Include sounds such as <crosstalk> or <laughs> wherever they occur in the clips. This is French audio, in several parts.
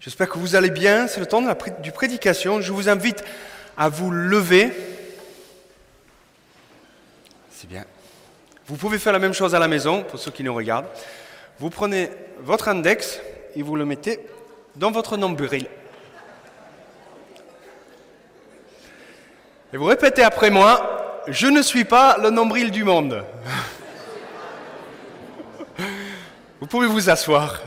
J'espère que vous allez bien. C'est le temps de la du prédication. Je vous invite à vous lever. C'est bien. Vous pouvez faire la même chose à la maison, pour ceux qui nous regardent. Vous prenez votre index et vous le mettez dans votre nombril. Et vous répétez après moi, je ne suis pas le nombril du monde. <laughs> Vous pouvez vous asseoir.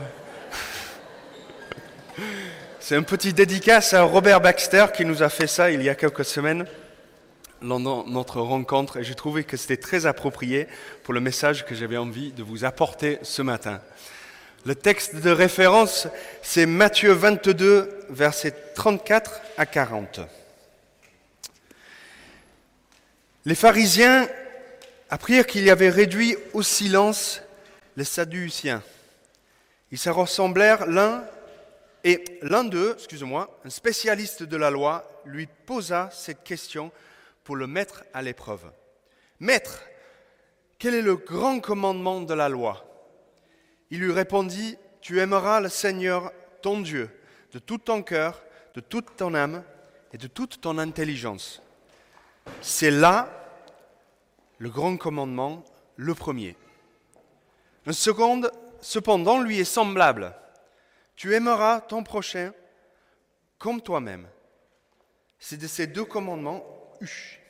C'est un petit dédicace à Robert Baxter qui nous a fait ça il y a quelques semaines lors de notre rencontre et j'ai trouvé que c'était très approprié pour le message que j'avais envie de vous apporter ce matin. Le texte de référence, c'est Matthieu 22, versets 34 à 40. Les pharisiens apprirent qu'il y avait réduit au silence les Sadduciens. Ils se ressemblèrent l'un et l'un d'eux, excusez-moi, un spécialiste de la loi, lui posa cette question pour le mettre à l'épreuve. Maître, quel est le grand commandement de la loi? Il lui répondit, Tu aimeras le Seigneur ton Dieu de tout ton cœur, de toute ton âme et de toute ton intelligence. C'est là le grand commandement, le premier. Un second, cependant, lui est semblable. Tu aimeras ton prochain comme toi-même. C'est de ces deux commandements uch,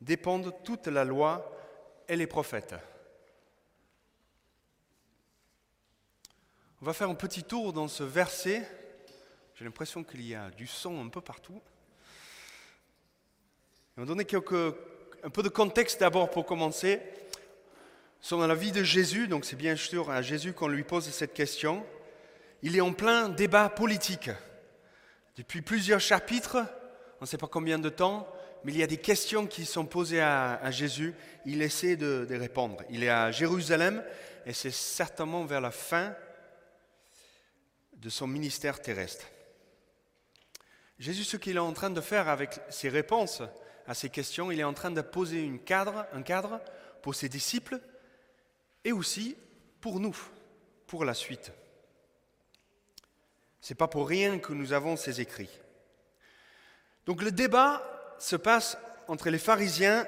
dépendent toute la loi et les prophètes. On va faire un petit tour dans ce verset. J'ai l'impression qu'il y a du son un peu partout. On va donner un peu de contexte d'abord pour commencer. Nous sommes dans la vie de Jésus, donc c'est bien sûr à Jésus qu'on lui pose cette question. Il est en plein débat politique. Depuis plusieurs chapitres, on ne sait pas combien de temps, mais il y a des questions qui sont posées à, Jésus. Il essaie de, de, répondre. Il est à Jérusalem et c'est certainement vers la fin de son ministère terrestre. Jésus, ce qu'il est en train de faire avec ses réponses à ces questions, il est en train de poser un cadre pour ses disciples et aussi pour nous, pour la suite. C'est pas pour rien que nous avons ces écrits. Donc le débat se passe entre les pharisiens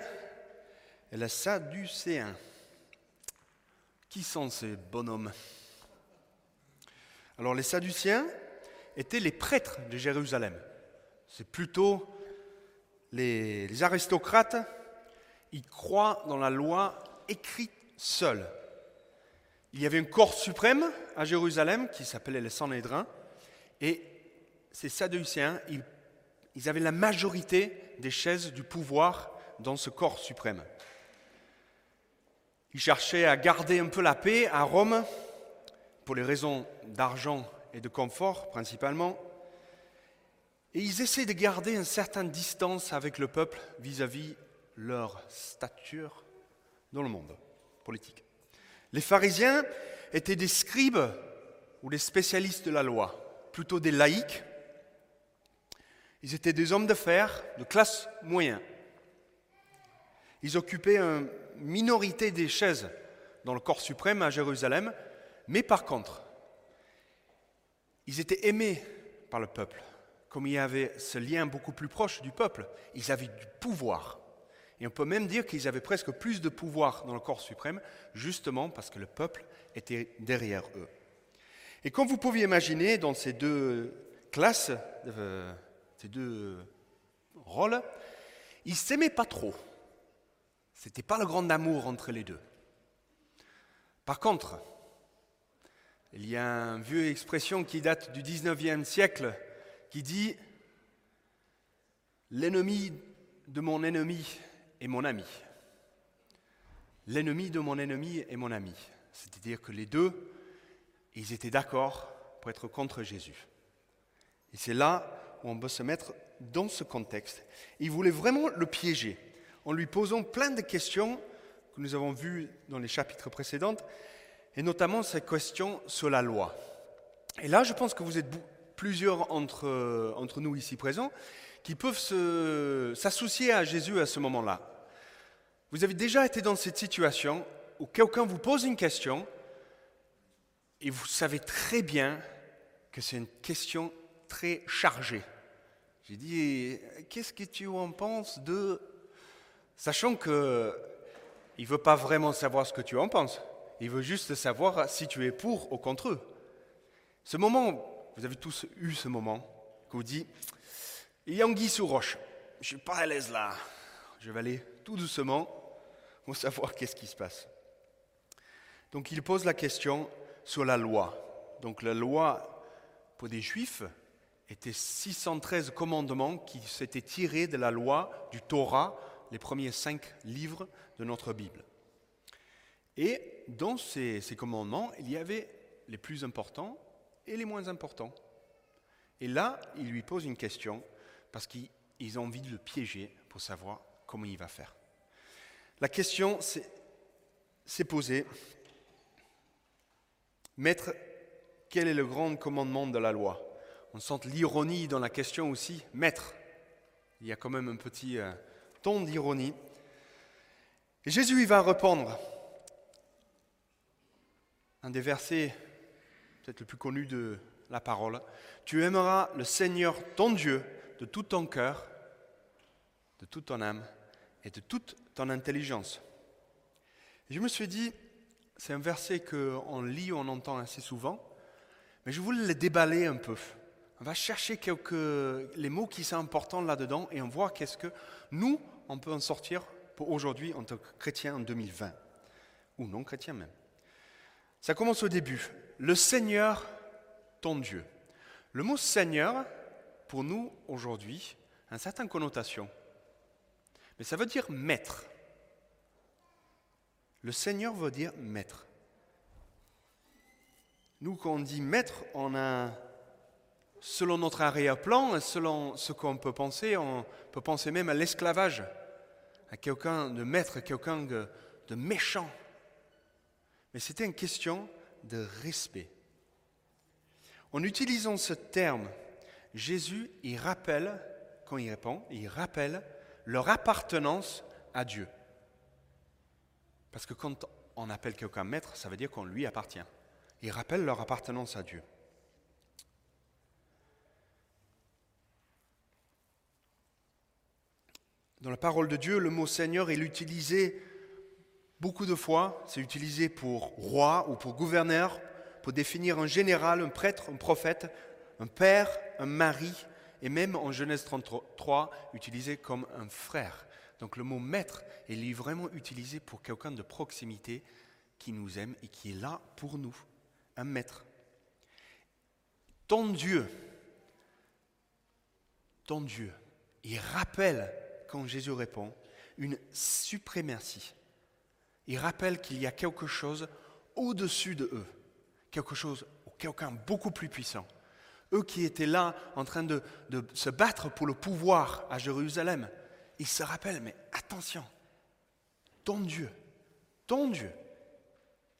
et les sadducéens. Qui sont ces bonhommes? Alors les sadducéens étaient les prêtres de Jérusalem. C'est plutôt les, aristocrates. Ils croient dans la loi écrite seule. Il y avait un corps suprême à Jérusalem qui s'appelait le Sanhédrin. Et ces Sadducéens, ils, avaient la majorité des chaises du pouvoir dans ce corps suprême. Ils cherchaient à garder un peu la paix à Rome, pour les raisons d'argent et de confort principalement. Et ils essaient de garder une certaine distance avec le peuple vis-à-vis -vis leur stature dans le monde politique. Les pharisiens étaient des scribes ou des spécialistes de la loi plutôt des laïcs. Ils étaient des hommes de fer de classe moyenne. Ils occupaient une minorité des chaises dans le corps suprême à Jérusalem, mais par contre, ils étaient aimés par le peuple. Comme il y avait ce lien beaucoup plus proche du peuple, ils avaient du pouvoir. Et on peut même dire qu'ils avaient presque plus de pouvoir dans le corps suprême, justement parce que le peuple était derrière eux. Et comme vous pouvez imaginer, dans ces deux classes, euh, ces deux rôles, ils ne s'aimaient pas trop. Ce n'était pas le grand amour entre les deux. Par contre, il y a une vieille expression qui date du 19e siècle qui dit L'ennemi de mon ennemi est mon ami. L'ennemi de mon ennemi est mon ami. C'est-à-dire que les deux ils étaient d'accord pour être contre Jésus. Et c'est là où on peut se mettre dans ce contexte. Ils voulaient vraiment le piéger en lui posant plein de questions que nous avons vues dans les chapitres précédents, et notamment cette question sur la loi. Et là, je pense que vous êtes plusieurs entre, entre nous ici présents qui peuvent s'associer à Jésus à ce moment-là. Vous avez déjà été dans cette situation où quelqu'un vous pose une question et vous savez très bien que c'est une question très chargée. J'ai dit, qu'est-ce que tu en penses de... Sachant que il veut pas vraiment savoir ce que tu en penses. Il veut juste savoir si tu es pour ou contre eux. Ce moment, vous avez tous eu ce moment, que vous dites, il y a anguille sous roche, je ne suis pas à l'aise là. Je vais aller tout doucement pour savoir qu'est-ce qui se passe. Donc il pose la question sur la loi. Donc la loi pour des juifs était 613 commandements qui s'étaient tirés de la loi du Torah, les premiers cinq livres de notre Bible. Et dans ces, ces commandements, il y avait les plus importants et les moins importants. Et là, il lui pose une question parce qu'ils ont envie de le piéger pour savoir comment il va faire. La question s'est posée, Maître, quel est le grand commandement de la loi? On sent l'ironie dans la question aussi. Maître, il y a quand même un petit euh, ton d'ironie. Jésus il va répondre. Un des versets peut-être le plus connu de la parole. Tu aimeras le Seigneur ton Dieu de tout ton cœur, de toute ton âme et de toute ton intelligence. je me suis dit, c'est un verset qu'on lit, on entend assez souvent, mais je voulais le déballer un peu. On va chercher quelques, les mots qui sont importants là-dedans et on voit qu'est-ce que nous, on peut en sortir pour aujourd'hui en tant que chrétien en 2020, ou non chrétien même. Ça commence au début. Le Seigneur, ton Dieu. Le mot Seigneur, pour nous aujourd'hui, a une certaine connotation. Mais ça veut dire maître. Le Seigneur veut dire maître. Nous, quand on dit maître, on a, selon notre arrière-plan, selon ce qu'on peut penser, on peut penser même à l'esclavage, à quelqu'un de maître, quelqu'un de, méchant. Mais c'était une question de respect. En utilisant ce terme, Jésus, il rappelle, quand il répond, il rappelle leur appartenance à Dieu. Parce que quand on appelle quelqu'un maître, ça veut dire qu'on lui appartient. Il rappelle leur appartenance à Dieu. Dans la parole de Dieu, le mot Seigneur est utilisé beaucoup de fois. C'est utilisé pour roi ou pour gouverneur, pour définir un général, un prêtre, un prophète, un père, un mari, et même en Genèse 33, utilisé comme un frère. Donc le mot maître est vraiment utilisé pour quelqu'un de proximité qui nous aime et qui est là pour nous, un maître. Ton Dieu, ton Dieu, il rappelle, quand Jésus répond, une suprématie. Il rappelle qu'il y a quelque chose au-dessus de eux, quelque chose, quelqu'un beaucoup plus puissant. Eux qui étaient là en train de, se battre pour le pouvoir à Jérusalem, ils se rappellent, mais attention, ton Dieu, ton Dieu,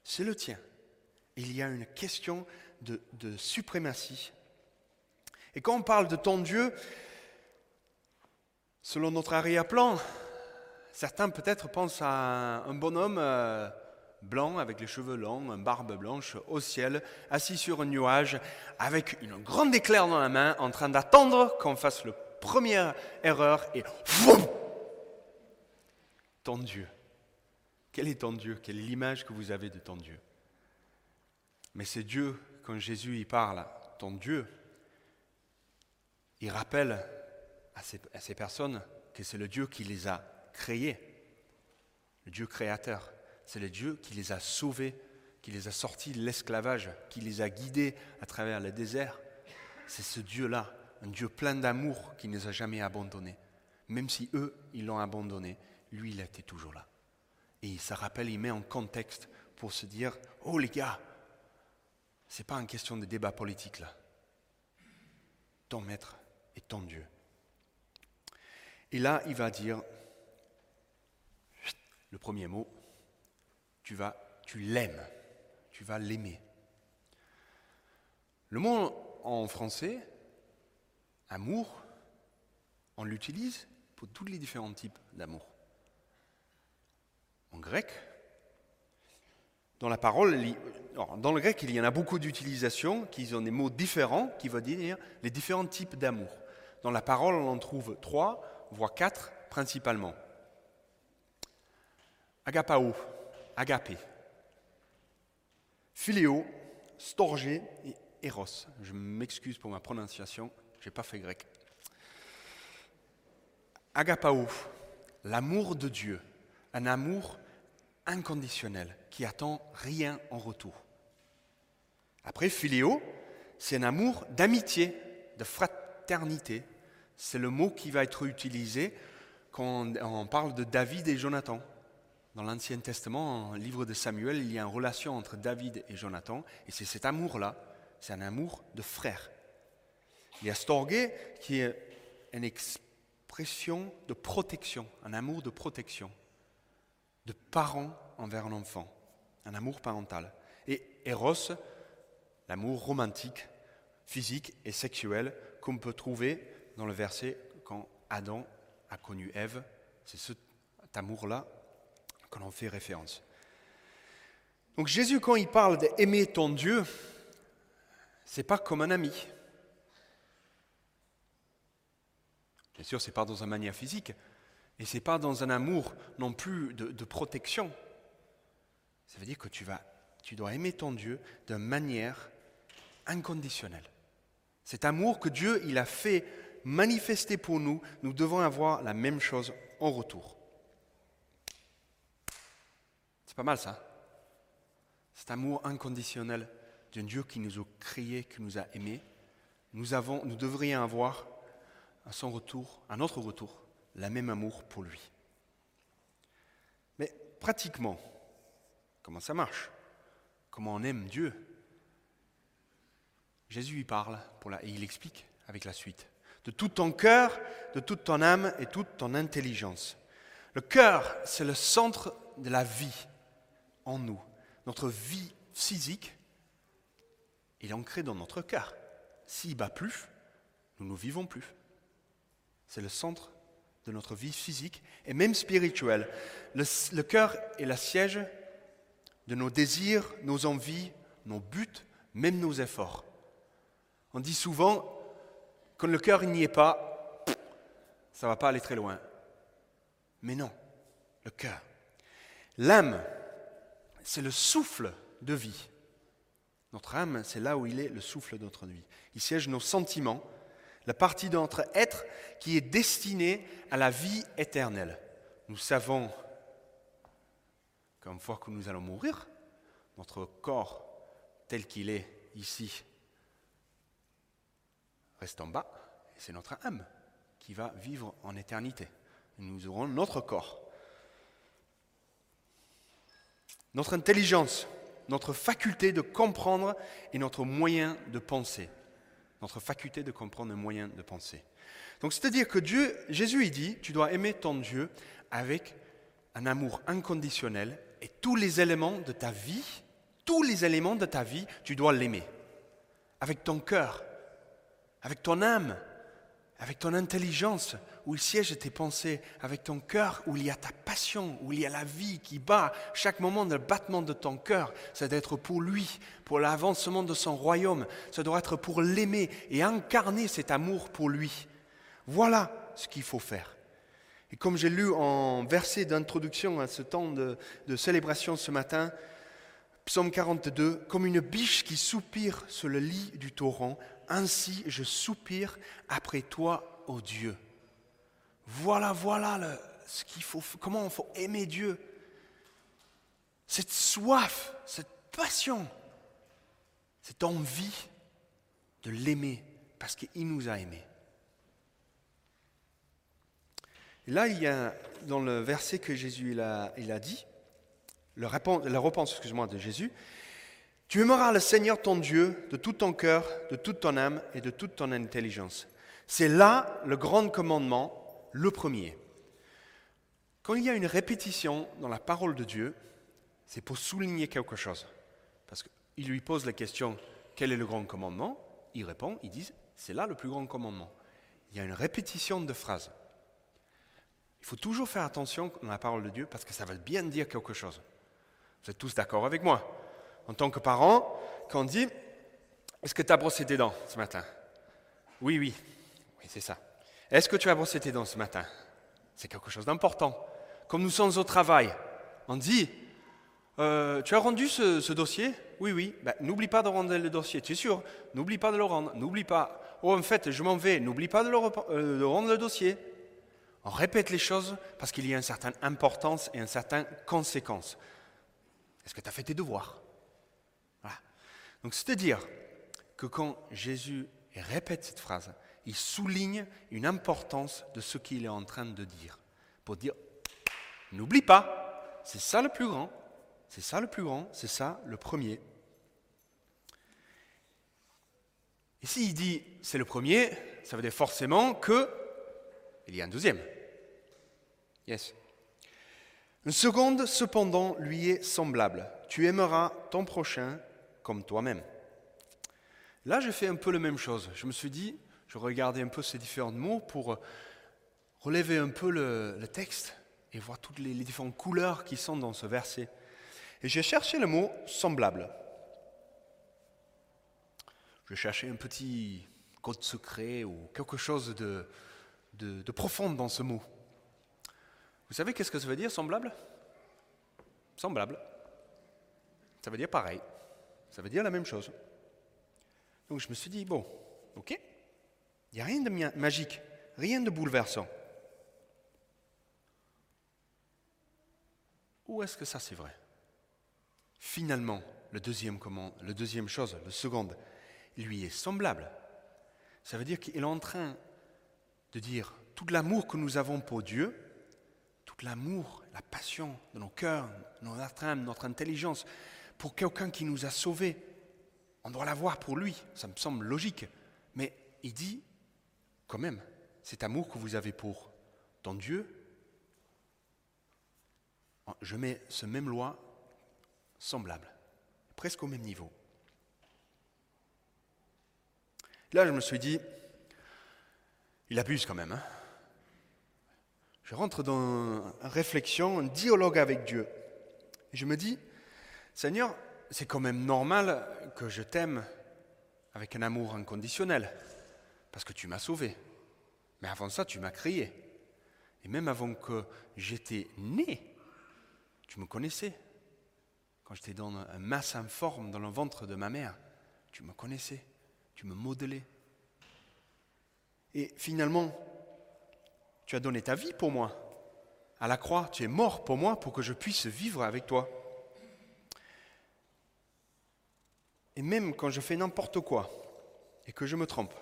c'est le tien. Il y a une question de, suprématie. Et quand on parle de ton Dieu, selon notre arrière-plan, certains peut-être pensent à un bonhomme euh, blanc avec les cheveux longs, une barbe blanche au ciel, assis sur un nuage avec une grande éclair dans la main en train d'attendre qu'on fasse la première erreur et ton Dieu. Quel est ton Dieu? Quelle est l'image que vous avez de ton Dieu? Mais c'est Dieu, quand Jésus y parle, ton Dieu, il rappelle à ces, à ces personnes que c'est le Dieu qui les a créés, le Dieu créateur. C'est le Dieu qui les a sauvés, qui les a sortis de l'esclavage, qui les a guidés à travers le désert. C'est ce Dieu-là, un Dieu plein d'amour qui ne les a jamais abandonnés. Même si eux, ils l'ont abandonné, lui, il était toujours là. Et ça rappelle, il met en contexte pour se dire, oh les gars, c'est pas une question de débat politique là. Ton maître est ton Dieu. Et là, il va dire le premier mot, tu vas, tu l'aimes, tu vas l'aimer. Le mot en français, amour, on l'utilise pour tous les différents types d'amour. En grec, dans la parole, dans le grec, il y en a beaucoup d'utilisations qui ont des mots différents qui veulent dire les différents types d'amour. Dans la parole, on en trouve trois, voire quatre principalement. Agapao, agapé. Philéo, storgé et eros. Je m'excuse pour ma prononciation, je n'ai pas fait grec. Agapao, l'amour de Dieu, un amour inconditionnel qui attend rien en retour. Après, philéo, c'est un amour d'amitié, de fraternité. C'est le mot qui va être utilisé quand on parle de David et Jonathan. Dans l'Ancien Testament, le livre de Samuel, il y a une relation entre David et Jonathan, et c'est cet amour-là, c'est un amour de frère. Il y a Storgé qui est une expression de protection, un amour de protection, de parent envers un enfant, un amour parental. Et Eros, l'amour romantique, physique et sexuel qu'on peut trouver dans le verset quand Adam a connu Ève. C'est cet amour-là qu'on en fait référence. Donc Jésus, quand il parle d'aimer ton Dieu, c'est pas comme un ami. Bien sûr, c'est pas dans une manière physique, et c'est pas dans un amour non plus de, protection. Ça veut dire que tu vas, tu dois aimer ton Dieu de manière inconditionnelle. Cet amour que Dieu il a fait manifester pour nous, nous devons avoir la même chose en retour. pas mal ça. Cet amour inconditionnel d'un Dieu qui nous a créés, qui nous a aimés. Nous, avons, nous devrions avoir à son retour, à notre retour, la même amour pour lui. Mais pratiquement, comment ça marche? Comment on aime Dieu? Jésus y parle et il explique avec la suite. De tout ton cœur, de toute ton âme et toute ton intelligence. Le cœur, c'est le centre de la vie en nous. Notre vie physique est ancrée dans notre cœur. S'il bat plus, nous ne vivons plus. C'est le centre de notre vie physique et même spirituelle. Le, cœur est la siège de nos désirs, nos envies, nos buts, même nos efforts. On dit souvent, quand le cœur n'y est pas, ça ne va pas aller très loin. Mais non, le cœur. L'âme, c'est le souffle de vie. Notre âme, c'est là où il est le souffle de notre vie. Il siège nos sentiments, la partie de notre être qui est destinée à la vie éternelle. Nous savons qu'une fois que nous allons mourir, notre corps tel qu'il est ici reste en bas, et c'est notre âme qui va vivre en éternité. Nous aurons notre corps. notre intelligence, notre faculté de comprendre et notre moyen de penser. Notre faculté de comprendre un moyen de penser. Donc c'est-à-dire que Dieu, Jésus il dit, tu dois aimer ton Dieu avec un amour inconditionnel et tous les éléments de ta vie, tous les éléments de ta vie, tu dois l'aimer. Avec ton cœur, avec ton âme, avec ton intelligence, où il siège tes pensées, avec ton cœur, où il y a ta passion, où il y a la vie qui bat, chaque moment de battement de ton cœur, ça doit être pour lui, pour l'avancement de son royaume, ça doit être pour l'aimer et incarner cet amour pour lui. Voilà ce qu'il faut faire. Et comme j'ai lu en verset d'introduction à ce temps de, de célébration ce matin, Psaume 42, comme une biche qui soupire sur le lit du torrent, ainsi je soupire après toi, ô Dieu. Voilà, voilà ce qu'il faut, comment il faut aimer Dieu. Cette soif, cette passion, cette envie de l'aimer parce qu'il nous a aimés. Là, il y a dans le verset que Jésus il a, dit, la réponse excuse-moi, de Jésus, tu aimeras le Seigneur ton Dieu de tout ton cœur, de toute ton âme et de toute ton intelligence. C'est là le grand commandement, le premier. Quand il y a une répétition dans la parole de Dieu, c'est pour souligner quelque chose. Parce qu'il lui pose la question, quel est le grand commandement? Il répond, ils disent, c'est là le plus grand commandement. Il y a une répétition de phrases. Il faut toujours faire attention dans la parole de Dieu parce que ça veut bien dire quelque chose. Vous êtes tous d'accord avec moi? En tant que parent, quand on dit Est-ce que tu as brossé tes dents ce matin? Oui, oui, oui, c'est ça. Est-ce que tu as brossé tes dents ce matin? C'est quelque chose d'important. Comme nous sommes au travail, on dit euh, Tu as rendu ce, dossier? Oui, oui. Ben, n'oublie pas de rendre le dossier, tu es sûr N'oublie pas de le rendre, n'oublie pas. Oh, en fait, je m'en vais, n'oublie pas de, euh, de rendre le dossier. On répète les choses parce qu'il y a une certaine importance et une certaine conséquence. Est-ce que tu as fait tes devoirs? Donc c'est-à-dire que quand Jésus répète cette phrase, il souligne une importance de ce qu'il est en train de dire. Pour dire, n'oublie pas, c'est ça le plus grand, c'est ça le plus grand, c'est ça le premier. Et s'il dit c'est le premier, ça veut dire forcément que il y a un deuxième. Yes. Une seconde, cependant, lui est semblable. Tu aimeras ton prochain comme toi-même. Là, j'ai fait un peu la même chose. Je me suis dit, je regardais un peu ces différents mots pour relever un peu le, texte et voir toutes les, différentes couleurs qui sont dans ce verset. Et j'ai cherché le mot semblable. Je cherchais un petit code secret ou quelque chose de profond dans ce mot. Vous savez qu'est-ce que ça veut dire, semblable? Semblable. Ça veut dire pareil. Ça veut dire la même chose. Donc je me suis dit, bon, ok, il n'y a rien de magique, rien de bouleversant. Où est-ce que ça c'est vrai? Finalement, le deuxième, comment, le deuxième chose, le second, lui est semblable. Ça veut dire qu'il est en train de dire tout l'amour que nous avons pour Dieu, l'amour, la passion de nos cœurs, notre âme, notre intelligence, pour quelqu'un qui nous a sauvés. On doit l'avoir pour lui, ça me semble logique. Mais il dit, quand même, cet amour que vous avez pour ton Dieu, je mets ce même loi semblable, presque au même niveau. Là, je me suis dit, il abuse quand même. Hein je rentre dans une réflexion, un dialogue avec Dieu. Et je me dis, Seigneur, c'est quand même normal que je t'aime avec un amour inconditionnel, parce que tu m'as sauvé. Mais avant ça, tu m'as créé. Et même avant que j'étais né, tu me connaissais. Quand j'étais dans un masse informe dans le ventre de ma mère, tu me connaissais, tu me modelais. Et finalement, tu as donné ta vie pour moi. À la croix, tu es mort pour moi pour que je puisse vivre avec toi. Et même quand je fais n'importe quoi et que je me trompe,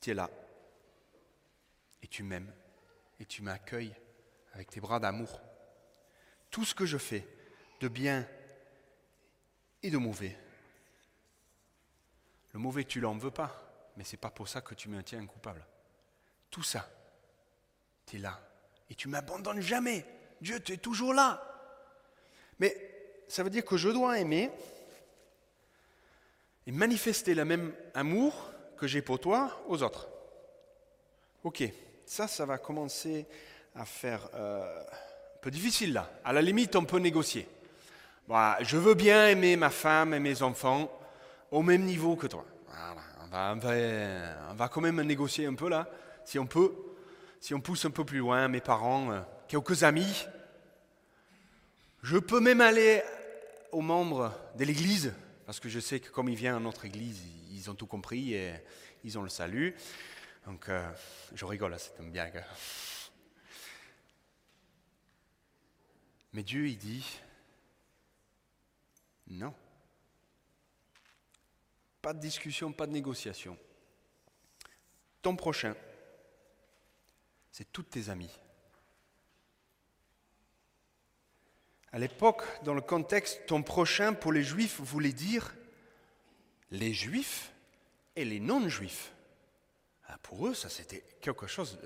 tu es là. Et tu m'aimes. Et tu m'accueilles avec tes bras d'amour. Tout ce que je fais, de bien et de mauvais. Le mauvais, tu l'en veux pas, mais ce n'est pas pour ça que tu me tiens coupable. Tout ça, tu es là. Et tu m'abandonnes jamais. Dieu, tu es toujours là. Mais ça veut dire que je dois aimer et manifester le même amour que j'ai pour toi aux autres. Ok, ça, ça va commencer à faire euh, un peu difficile là. À la limite, on peut négocier. Bah, je veux bien aimer ma femme et mes enfants au même niveau que toi. on, va, on va quand même négocier un peu là, si on peut si on pousse un peu plus loin, mes parents, euh, quelques amis. Je peux même aller aux membres de l'Église, parce que je sais que comme il vient à notre Église, ils ont tout compris et ils ont le salut. Donc, euh, je rigole, c'est une blague. Mais Dieu, il dit, non. Pas de discussion, pas de négociation. Ton prochain, c'est toutes tes amies. À l'époque, dans le contexte, ton prochain pour les juifs voulait dire les juifs et les non-juifs. Ah, pour eux, ça c'était quelque chose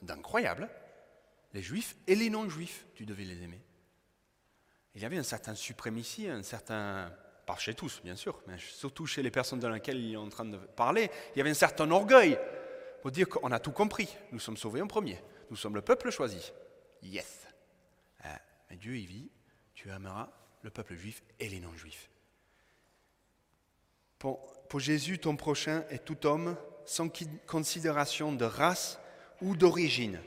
d'incroyable. Les juifs et les non-juifs, tu devais les aimer. Il y avait un certain suprématie, un certain, pas chez tous bien sûr, mais surtout chez les personnes dans lesquelles il est en train de parler, il y avait un certain orgueil pour dire qu'on a tout compris. Nous sommes sauvés en premier. Nous sommes le peuple choisi. Yes. Ah, Dieu, il vit, tu aimeras le peuple juif et les non-juifs. Pour, Jésus, ton prochain est tout homme sans considération de race ou d'origine.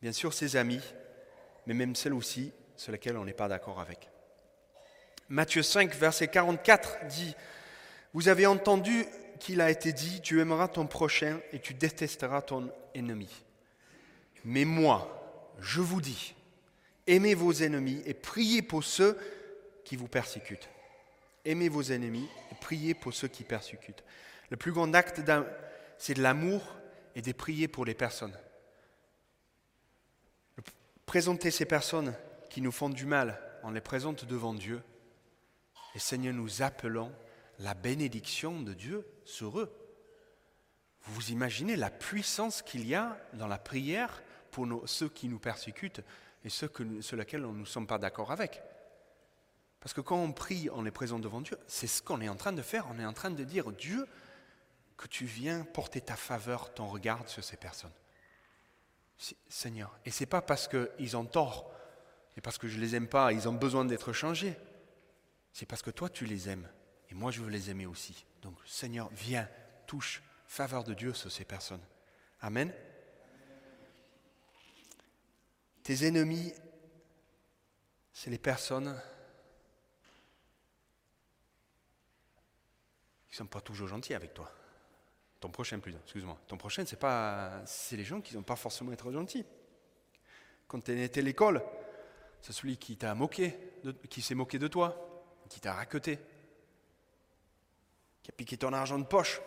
Bien sûr, ses amis, mais même celles aussi sur lesquelles on n'est pas d'accord avec. Matthieu 5, verset 44 dit, Vous avez entendu qu'il a été dit, tu aimeras ton prochain et tu détesteras ton ennemi. Mais moi, je vous dis, aimez vos ennemis et priez pour ceux qui vous persécutent. Aimez vos ennemis et priez pour ceux qui persécutent. Le plus grand acte, c'est de l'amour et de prier pour les personnes. Présenter ces personnes qui nous font du mal, on les présente devant Dieu. Et Seigneur, nous appelons la bénédiction de Dieu sur eux. Vous imaginez la puissance qu'il y a dans la prière pour ceux qui nous persécutent et ceux sur lesquels on ne sommes pas d'accord avec. Parce que quand on prie, on les présente devant Dieu. C'est ce qu'on est en train de faire. On est en train de dire, Dieu, que tu viens porter ta faveur, ton regard sur ces personnes. Seigneur. Et ce n'est pas parce qu'ils ont tort et parce que je les aime pas, ils ont besoin d'être changés. C'est parce que toi, tu les aimes. Et moi, je veux les aimer aussi. Donc, Seigneur, viens, touche, faveur de Dieu sur ces personnes. Amen. Tes ennemis, c'est les personnes qui ne sont pas toujours gentils avec toi. Ton prochain, plus, excuse-moi. Ton prochain, c'est pas, c'est les gens qui n'ont pas forcément être gentils. Quand tu étais à l'école, c'est celui qui t'a moqué, qui s'est moqué de toi, qui t'a raqueté, qui a piqué ton argent de poche.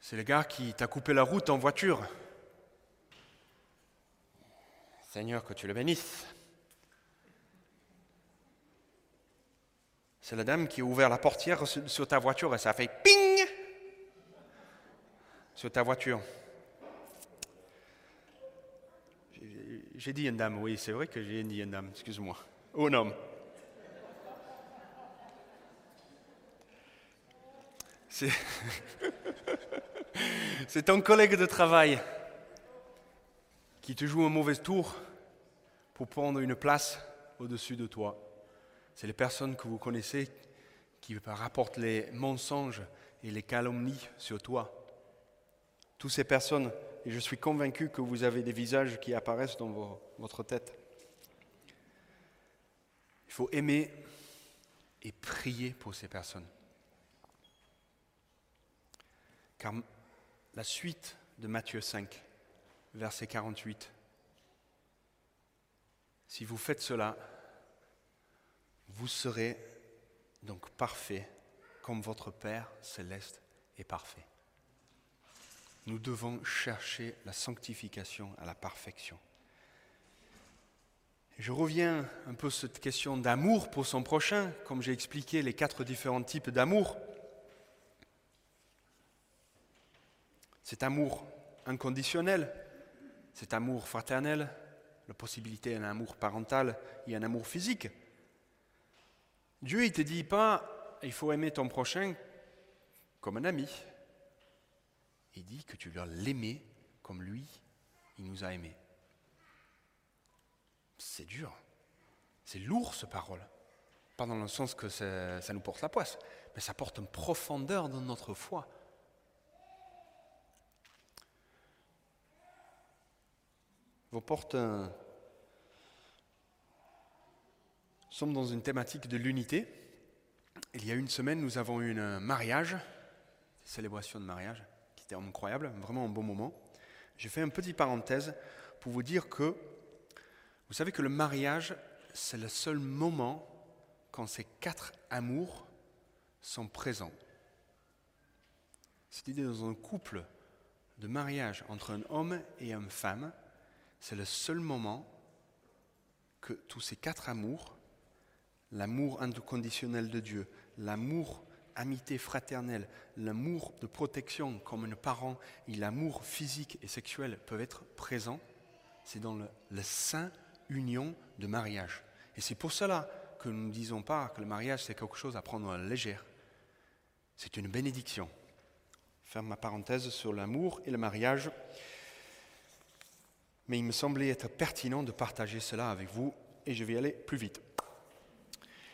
C'est le gars qui t'a coupé la route en voiture. Seigneur, que tu le bénisses. C'est la dame qui a ouvert la portière sur ta voiture et ça a fait ping sur ta voiture. J'ai dit une dame, oui, c'est vrai que j'ai dit une dame, excuse-moi. Ou un homme. <laughs> C'est ton collègue de travail qui te joue un mauvais tour pour prendre une place au-dessus de toi. C'est les personnes que vous connaissez qui rapportent les mensonges et les calomnies sur toi. Toutes ces personnes, et je suis convaincu que vous avez des visages qui apparaissent dans votre tête. Il faut aimer et prier pour ces personnes. Car la suite de Matthieu 5, verset 48, si vous faites cela, vous serez donc parfait comme votre Père céleste est parfait. Nous devons chercher la sanctification à la perfection. Je reviens un peu sur cette question d'amour pour son prochain, comme j'ai expliqué les quatre différents types d'amour. Cet amour inconditionnel, cet amour fraternel, la possibilité d'un amour parental et un amour physique. Dieu, ne te dit pas, il faut aimer ton prochain comme un ami, il dit que tu dois l'aimer comme lui, il nous a aimés. C'est dur. C'est lourd, ce parole. Pas dans le sens que ça, nous porte la poisse, mais ça porte une profondeur dans notre foi. Vos portes Nous sommes dans une thématique de l'unité. Il y a une semaine, nous avons eu un mariage, célébration de mariage. C'était incroyable, vraiment un bon moment. J'ai fait une petite parenthèse pour vous dire que vous savez que le mariage, c'est le seul moment quand ces quatre amours sont présents. C'est-à-dire dans un couple de mariage entre un homme et une femme, c'est le seul moment que tous ces quatre amours, l'amour inconditionnel de Dieu, l'amour amitié fraternelle, l'amour de protection comme un parent et l'amour physique et sexuel peuvent être présents, c'est dans le, saint union de mariage. Et c'est pour cela que nous ne disons pas que le mariage c'est quelque chose à prendre à la légère. C'est une bénédiction. Ferme ma parenthèse sur l'amour et le mariage. Mais il me semblait être pertinent de partager cela avec vous et je vais aller plus vite.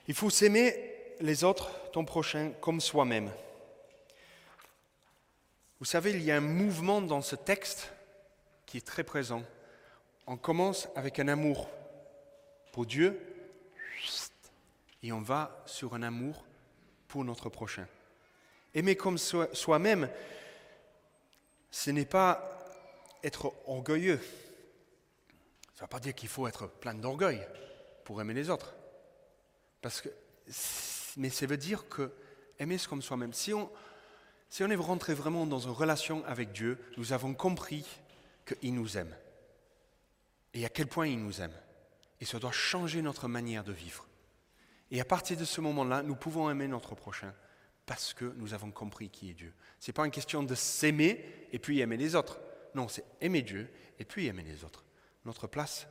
Il faut s'aimer les autres, ton prochain, comme soi-même. Vous savez, il y a un mouvement dans ce texte qui est très présent. On commence avec un amour pour Dieu et on va sur un amour pour notre prochain. Aimer comme soi-même, ce n'est pas être orgueilleux. Ça ne veut pas dire qu'il faut être plein d'orgueil pour aimer les autres. Parce que, mais ça veut dire que aimer comme soi-même. Si on, si on est rentré vraiment dans une relation avec Dieu, nous avons compris qu'il nous aime. Et à quel point il nous aime. Et ça doit changer notre manière de vivre. Et à partir de ce moment-là, nous pouvons aimer notre prochain parce que nous avons compris qui est Dieu. Ce n'est pas une question de s'aimer et puis aimer les autres. Non, c'est aimer Dieu et puis aimer les autres. Notre place,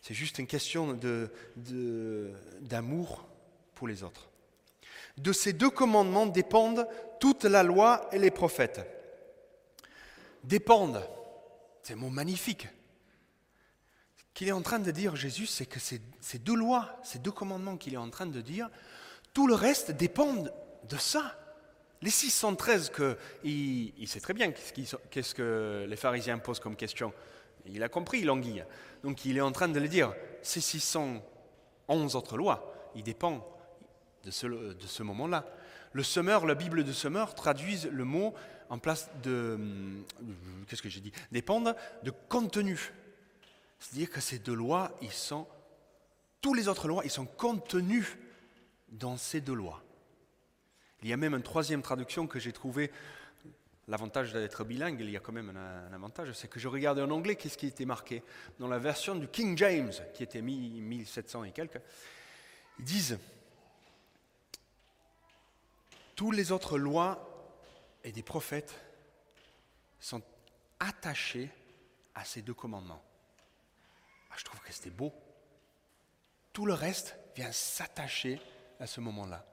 c'est juste une question d'amour pour les autres. De ces deux commandements dépendent toute la loi et les prophètes. Dépendent, c'est un mot magnifique. Ce qu'il est en train de dire Jésus, c'est que ces, deux lois, ces deux commandements qu'il est en train de dire, tout le reste dépend de ça. Les 613 que il, sait très bien qu'est-ce que les pharisiens posent comme question. Il a compris l'anguille. Donc il est en train de le dire. Ces 611 autres lois, il dépend de ce, moment-là. Le semeur, la Bible de semeur traduise le mot en place de, qu'est-ce que j'ai dit, dépendent de contenu. C'est-à-dire que ces deux lois, ils sont, tous les autres lois, ils sont contenus dans ces deux lois. Il y a même une troisième traduction que j'ai trouvée. L'avantage d'être bilingue, il y a quand même un, avantage, c'est que je regardais en anglais qu'est-ce qui était marqué. Dans la version du King James, qui était 1700 et quelques, ils disent Tous les autres lois et des prophètes sont attachés à ces deux commandements. Ah, je trouve que c'était beau. Tout le reste vient s'attacher à ce moment-là.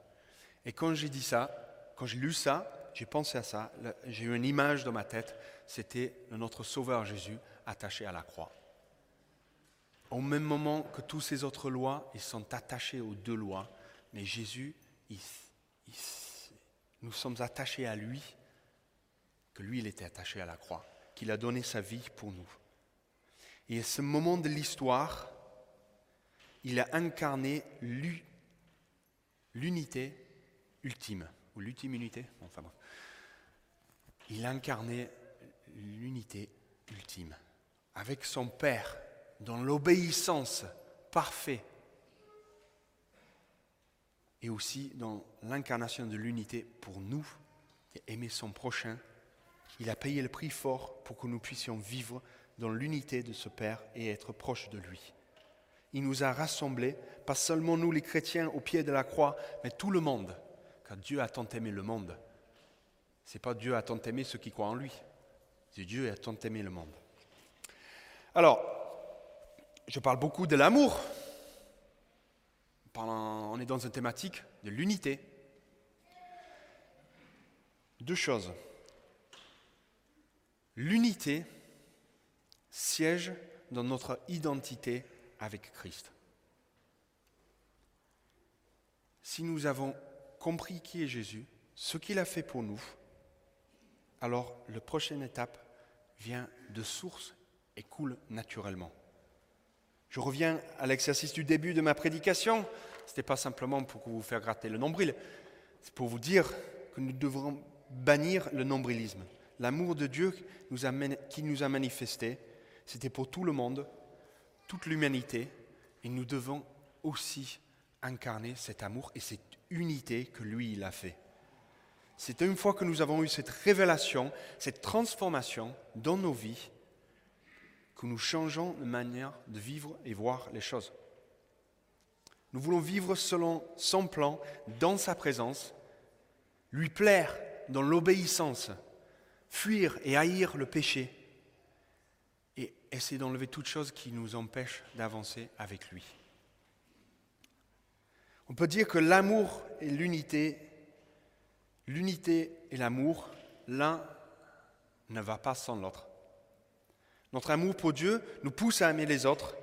Et quand j'ai dit ça, quand j'ai lu ça, j'ai pensé à ça, j'ai eu une image dans ma tête, c'était notre Sauveur Jésus attaché à la croix. Au même moment que toutes ces autres lois, ils sont attachés aux deux lois, mais Jésus, nous sommes attachés à lui, que lui, il était attaché à la croix, qu'il a donné sa vie pour nous. Et à ce moment de l'histoire, il a incarné l'unité ultime, ou l'ultime unité, enfin Il incarnait l'unité ultime, avec son Père, dans l'obéissance parfaite, et aussi dans l'incarnation de l'unité pour nous, et aimer son prochain. Il a payé le prix fort pour que nous puissions vivre dans l'unité de ce Père et être proches de lui. Il nous a rassemblés, pas seulement nous les chrétiens au pied de la croix, mais tout le monde car Dieu a tant aimé le monde. Ce n'est pas Dieu a tant aimé ceux qui croient en lui. C'est Dieu a tant aimé le monde. Alors, je parle beaucoup de l'amour. On est dans une thématique de l'unité. Deux choses. L'unité siège dans notre identité avec Christ. Si nous avons compris qui est Jésus, ce qu'il a fait pour nous, alors la prochaine étape vient de source et coule naturellement. Je reviens à l'exercice du début de ma prédication. Ce n'était pas simplement pour vous faire gratter le nombril, c'est pour vous dire que nous devrons bannir le nombrilisme. L'amour de Dieu qui nous a manifesté, c'était pour tout le monde, toute l'humanité, et nous devons aussi incarner cet amour et cette unité que lui, il a fait. C'est une fois que nous avons eu cette révélation, cette transformation dans nos vies, que nous changeons de manière de vivre et voir les choses. Nous voulons vivre selon son plan, dans sa présence, lui plaire dans l'obéissance, fuir et haïr le péché, et essayer d'enlever toutes choses qui nous empêchent d'avancer avec lui. On peut dire que l'amour et l'unité, l'unité et l'amour, l'un ne va pas sans l'autre. Notre amour pour Dieu nous pousse à aimer les autres,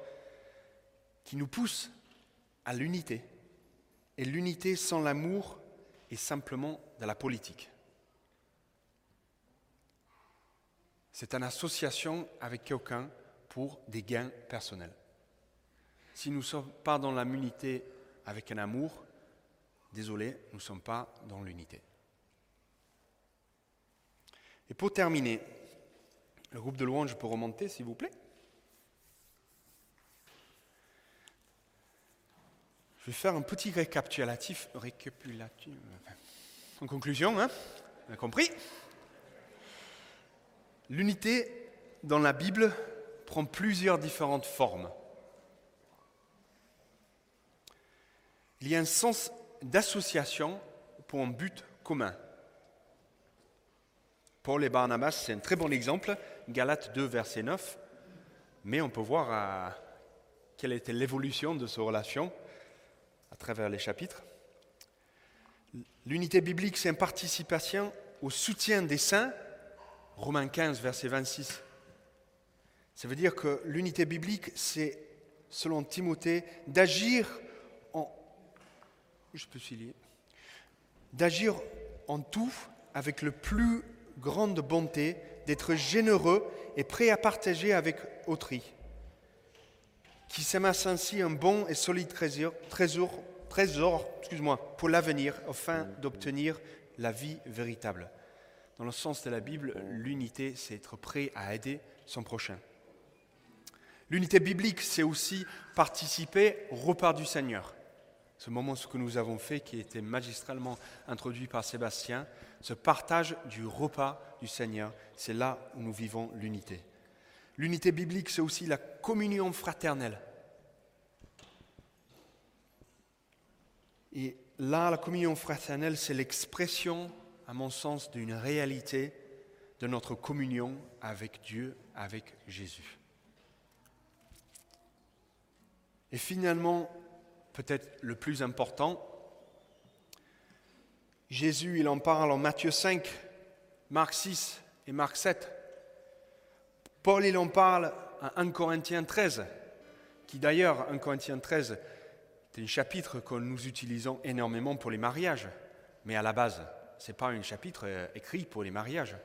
qui nous pousse à l'unité. Et l'unité sans l'amour est simplement de la politique. C'est une association avec quelqu'un pour des gains personnels. Si nous ne sommes pas dans l'unité avec un amour, désolé, nous ne sommes pas dans l'unité. Et pour terminer, le groupe de louanges peut remonter, s'il vous plaît? Je vais faire un petit récapitulatif. en conclusion, hein, on a compris L'unité dans la Bible prend plusieurs différentes formes. Il y a un sens d'association pour un but commun. Paul et Barnabas, c'est un très bon exemple, Galates 2, verset 9, mais on peut voir euh, quelle était l'évolution de ces relations à travers les chapitres. L'unité biblique, c'est une participation au soutien des saints, Romains 15, verset 26. Ça veut dire que l'unité biblique, c'est, selon Timothée, d'agir. Je peux D'agir en tout avec le plus grande bonté, d'être généreux et prêt à partager avec autrui, qui s'amasse ainsi un bon et solide trésor, trésor, trésor excuse-moi, pour l'avenir, afin d'obtenir la vie véritable. Dans le sens de la Bible, l'unité, c'est être prêt à aider son prochain. L'unité biblique, c'est aussi participer au repas du Seigneur. Ce moment, ce que nous avons fait, qui été magistralement introduit par Sébastien, ce partage du repas du Seigneur, c'est là où nous vivons l'unité. L'unité biblique, c'est aussi la communion fraternelle. Et là, la communion fraternelle, c'est l'expression, à mon sens, d'une réalité de notre communion avec Dieu, avec Jésus. Et finalement, peut-être le plus important, Jésus, il en parle en Matthieu 5, Marc 6 et Marc 7. Paul, il en parle en 1 Corinthiens 13, qui d'ailleurs, 1 Corinthiens 13, c'est un chapitre que nous utilisons énormément pour les mariages, mais à la base, ce n'est pas un chapitre euh, écrit pour les mariages.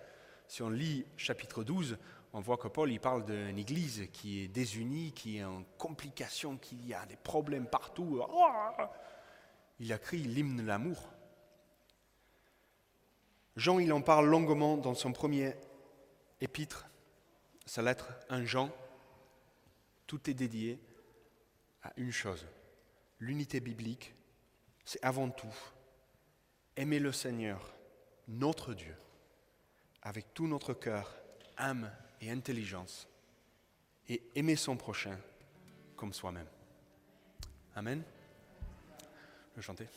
Si on lit chapitre 12, on voit que Paul il parle d'une église qui est désunie, qui est en complication, qui a des problèmes partout. Il a écrit l'hymne de l'amour. Jean, il en parle longuement dans son premier épître, sa lettre 1 Jean. Tout est dédié à une chose, l'unité biblique, c'est avant tout aimer le Seigneur, notre Dieu, avec tout notre cœur, âme et intelligence, et aimer son prochain comme soi-même. Amen. Je vais.